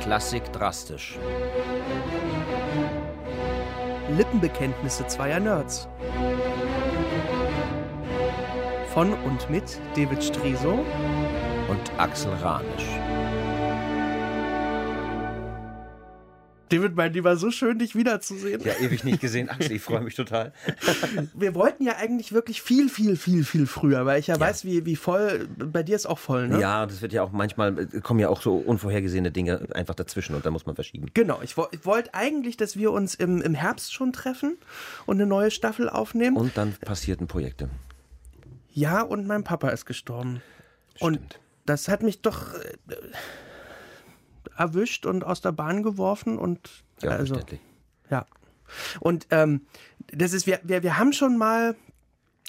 Klassik drastisch. Lippenbekenntnisse zweier Nerds. Von und mit David Striso und Axel Ranisch. David, mein Lieber, so schön, dich wiederzusehen. Ja, ewig nicht gesehen, Axel, ich freue mich total. Wir wollten ja eigentlich wirklich viel, viel, viel, viel früher, weil ich ja, ja. weiß, wie, wie voll, bei dir ist auch voll, ne? Ja, das wird ja auch manchmal, kommen ja auch so unvorhergesehene Dinge einfach dazwischen und da muss man verschieben. Genau, ich, ich wollte eigentlich, dass wir uns im, im Herbst schon treffen und eine neue Staffel aufnehmen. Und dann passierten Projekte. Ja, und mein Papa ist gestorben. Stimmt. Und das hat mich doch äh, erwischt und aus der Bahn geworfen und ja, also ja. Und ähm, das ist wir, wir wir haben schon mal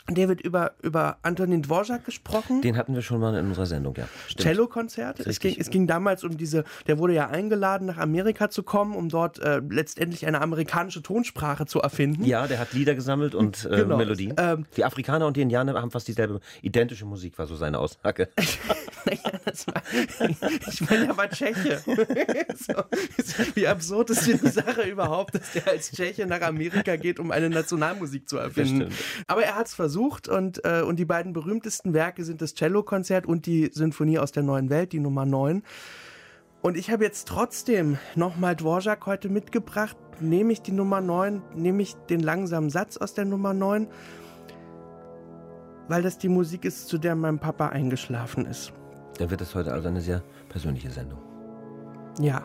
David über, über Antonin Dvorak gesprochen. Den hatten wir schon mal in unserer Sendung, ja. Cello-Konzert. Es ging, es ging damals um diese, der wurde ja eingeladen, nach Amerika zu kommen, um dort äh, letztendlich eine amerikanische Tonsprache zu erfinden. Ja, der hat Lieder gesammelt und äh, genau. Melodien. Ähm, die Afrikaner und die Indianer haben fast dieselbe, identische Musik, war so seine Aussage. ich meine, er war Tscheche. so, wie absurd ist die Sache überhaupt, dass der als Tscheche nach Amerika geht, um eine Nationalmusik zu erfinden. Aber er hat es versucht versucht und, äh, und die beiden berühmtesten Werke sind das Cellokonzert und die Sinfonie aus der neuen Welt, die Nummer 9. Und ich habe jetzt trotzdem nochmal Dvorak heute mitgebracht. Nehme ich die Nummer 9, nehme ich den langsamen Satz aus der Nummer 9, weil das die Musik ist, zu der mein Papa eingeschlafen ist. Dann wird es heute also eine sehr persönliche Sendung. Ja.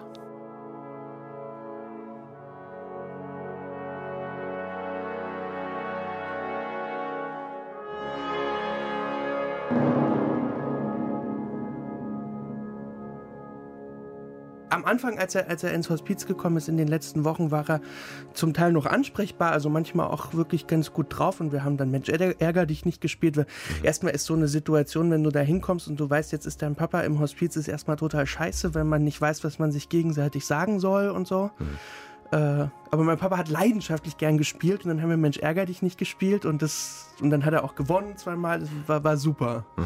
Am Anfang, als er, als er ins Hospiz gekommen ist, in den letzten Wochen, war er zum Teil noch ansprechbar, also manchmal auch wirklich ganz gut drauf. Und wir haben dann Mensch, ärger dich nicht gespielt. Weil mhm. Erstmal ist so eine Situation, wenn du da hinkommst und du weißt, jetzt ist dein Papa im Hospiz, ist erstmal total scheiße, wenn man nicht weiß, was man sich gegenseitig sagen soll und so. Mhm. Äh, aber mein Papa hat leidenschaftlich gern gespielt und dann haben wir Mensch, ärger dich nicht gespielt und das und dann hat er auch gewonnen zweimal. Das war, war super. Mhm.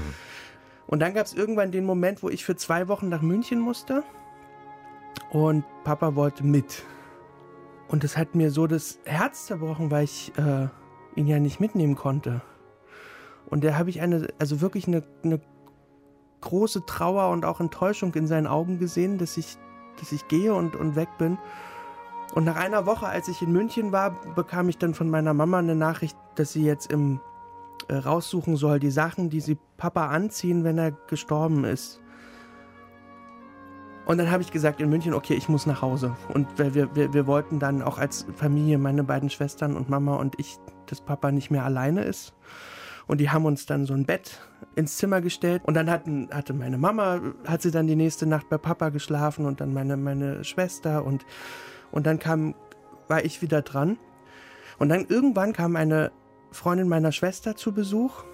Und dann gab es irgendwann den Moment, wo ich für zwei Wochen nach München musste. Und Papa wollte mit. Und das hat mir so das Herz zerbrochen, weil ich äh, ihn ja nicht mitnehmen konnte. Und da habe ich eine, also wirklich eine, eine große Trauer und auch Enttäuschung in seinen Augen gesehen, dass ich, dass ich gehe und, und weg bin. Und nach einer Woche, als ich in München war, bekam ich dann von meiner Mama eine Nachricht, dass sie jetzt im äh, raussuchen soll, die Sachen, die sie Papa anziehen, wenn er gestorben ist. Und dann habe ich gesagt in München, okay, ich muss nach Hause. Und wir, wir, wir wollten dann auch als Familie, meine beiden Schwestern und Mama und ich, dass Papa nicht mehr alleine ist. Und die haben uns dann so ein Bett ins Zimmer gestellt. Und dann hatten, hatte meine Mama, hat sie dann die nächste Nacht bei Papa geschlafen und dann meine, meine Schwester. Und, und dann kam, war ich wieder dran. Und dann irgendwann kam eine Freundin meiner Schwester zu Besuch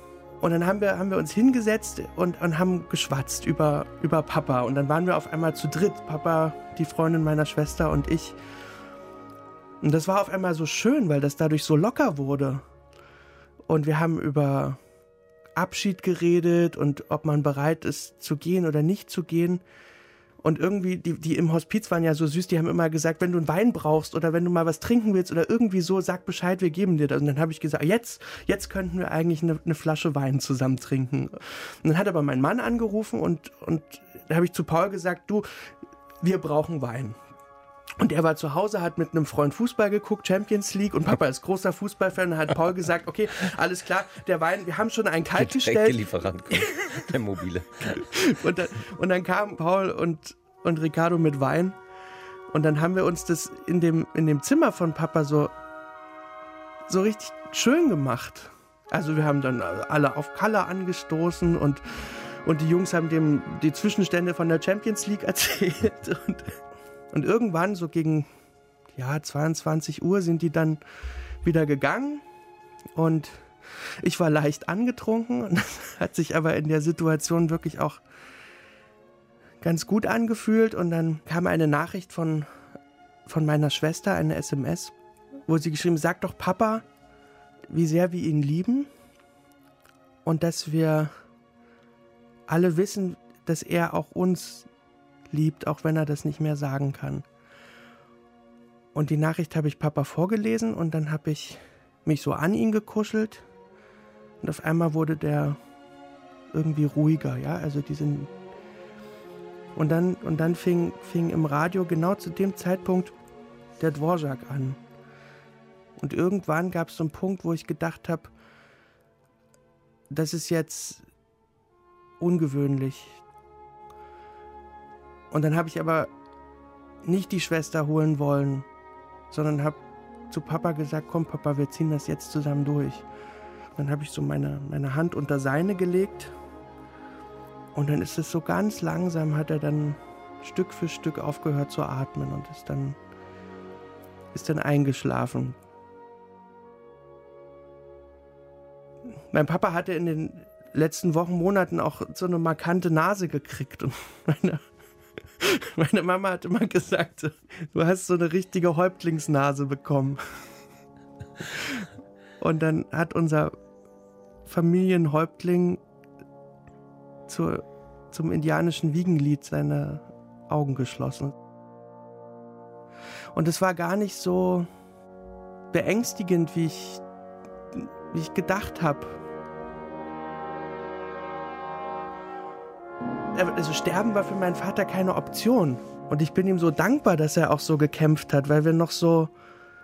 und dann haben wir, haben wir uns hingesetzt und, und haben geschwatzt über, über Papa. Und dann waren wir auf einmal zu dritt. Papa, die Freundin meiner Schwester und ich. Und das war auf einmal so schön, weil das dadurch so locker wurde. Und wir haben über Abschied geredet und ob man bereit ist zu gehen oder nicht zu gehen. Und irgendwie, die, die im Hospiz waren ja so süß, die haben immer gesagt, wenn du einen Wein brauchst oder wenn du mal was trinken willst oder irgendwie so, sag Bescheid, wir geben dir das. Und dann habe ich gesagt, jetzt, jetzt könnten wir eigentlich eine, eine Flasche Wein zusammen trinken. Und dann hat aber mein Mann angerufen und, und da habe ich zu Paul gesagt, du, wir brauchen Wein. Und er war zu Hause, hat mit einem Freund Fußball geguckt, Champions League, und Papa ist großer Fußballfan, und hat Paul gesagt, okay, alles klar, der Wein, wir haben schon einen kalt gestellt. Lieferant, der mobile. und, dann, und dann kamen Paul und, und Ricardo mit Wein, und dann haben wir uns das in dem, in dem Zimmer von Papa so, so richtig schön gemacht. Also wir haben dann alle auf Color angestoßen und, und die Jungs haben dem die Zwischenstände von der Champions League erzählt und und irgendwann, so gegen ja, 22 Uhr, sind die dann wieder gegangen. Und ich war leicht angetrunken und das hat sich aber in der Situation wirklich auch ganz gut angefühlt. Und dann kam eine Nachricht von, von meiner Schwester, eine SMS, wo sie geschrieben, sagt doch Papa, wie sehr wir ihn lieben und dass wir alle wissen, dass er auch uns liebt, auch wenn er das nicht mehr sagen kann. Und die Nachricht habe ich Papa vorgelesen und dann habe ich mich so an ihn gekuschelt und auf einmal wurde der irgendwie ruhiger, ja, also diesen und dann und dann fing fing im Radio genau zu dem Zeitpunkt der Dvorak an. Und irgendwann gab es so einen Punkt, wo ich gedacht habe, das ist jetzt ungewöhnlich. Und dann habe ich aber nicht die Schwester holen wollen, sondern habe zu Papa gesagt, komm Papa, wir ziehen das jetzt zusammen durch. Dann habe ich so meine, meine Hand unter seine gelegt und dann ist es so ganz langsam, hat er dann Stück für Stück aufgehört zu atmen und ist dann, ist dann eingeschlafen. Mein Papa hatte in den letzten Wochen, Monaten auch so eine markante Nase gekriegt und meine, meine Mama hat immer gesagt, du hast so eine richtige Häuptlingsnase bekommen. Und dann hat unser Familienhäuptling zur, zum indianischen Wiegenlied seine Augen geschlossen. Und es war gar nicht so beängstigend, wie ich, wie ich gedacht habe. Also sterben war für meinen Vater keine Option. Und ich bin ihm so dankbar, dass er auch so gekämpft hat, weil wir noch so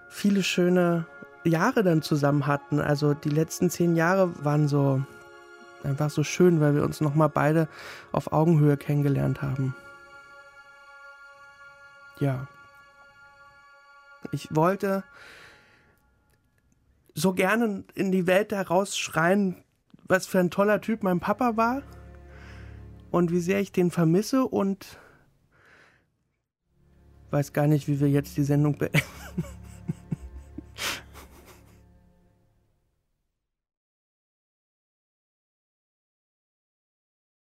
viele schöne Jahre dann zusammen hatten. Also die letzten zehn Jahre waren so einfach so schön, weil wir uns nochmal beide auf Augenhöhe kennengelernt haben. Ja. Ich wollte so gerne in die Welt herausschreien, was für ein toller Typ mein Papa war und wie sehr ich den vermisse und weiß gar nicht, wie wir jetzt die Sendung beenden.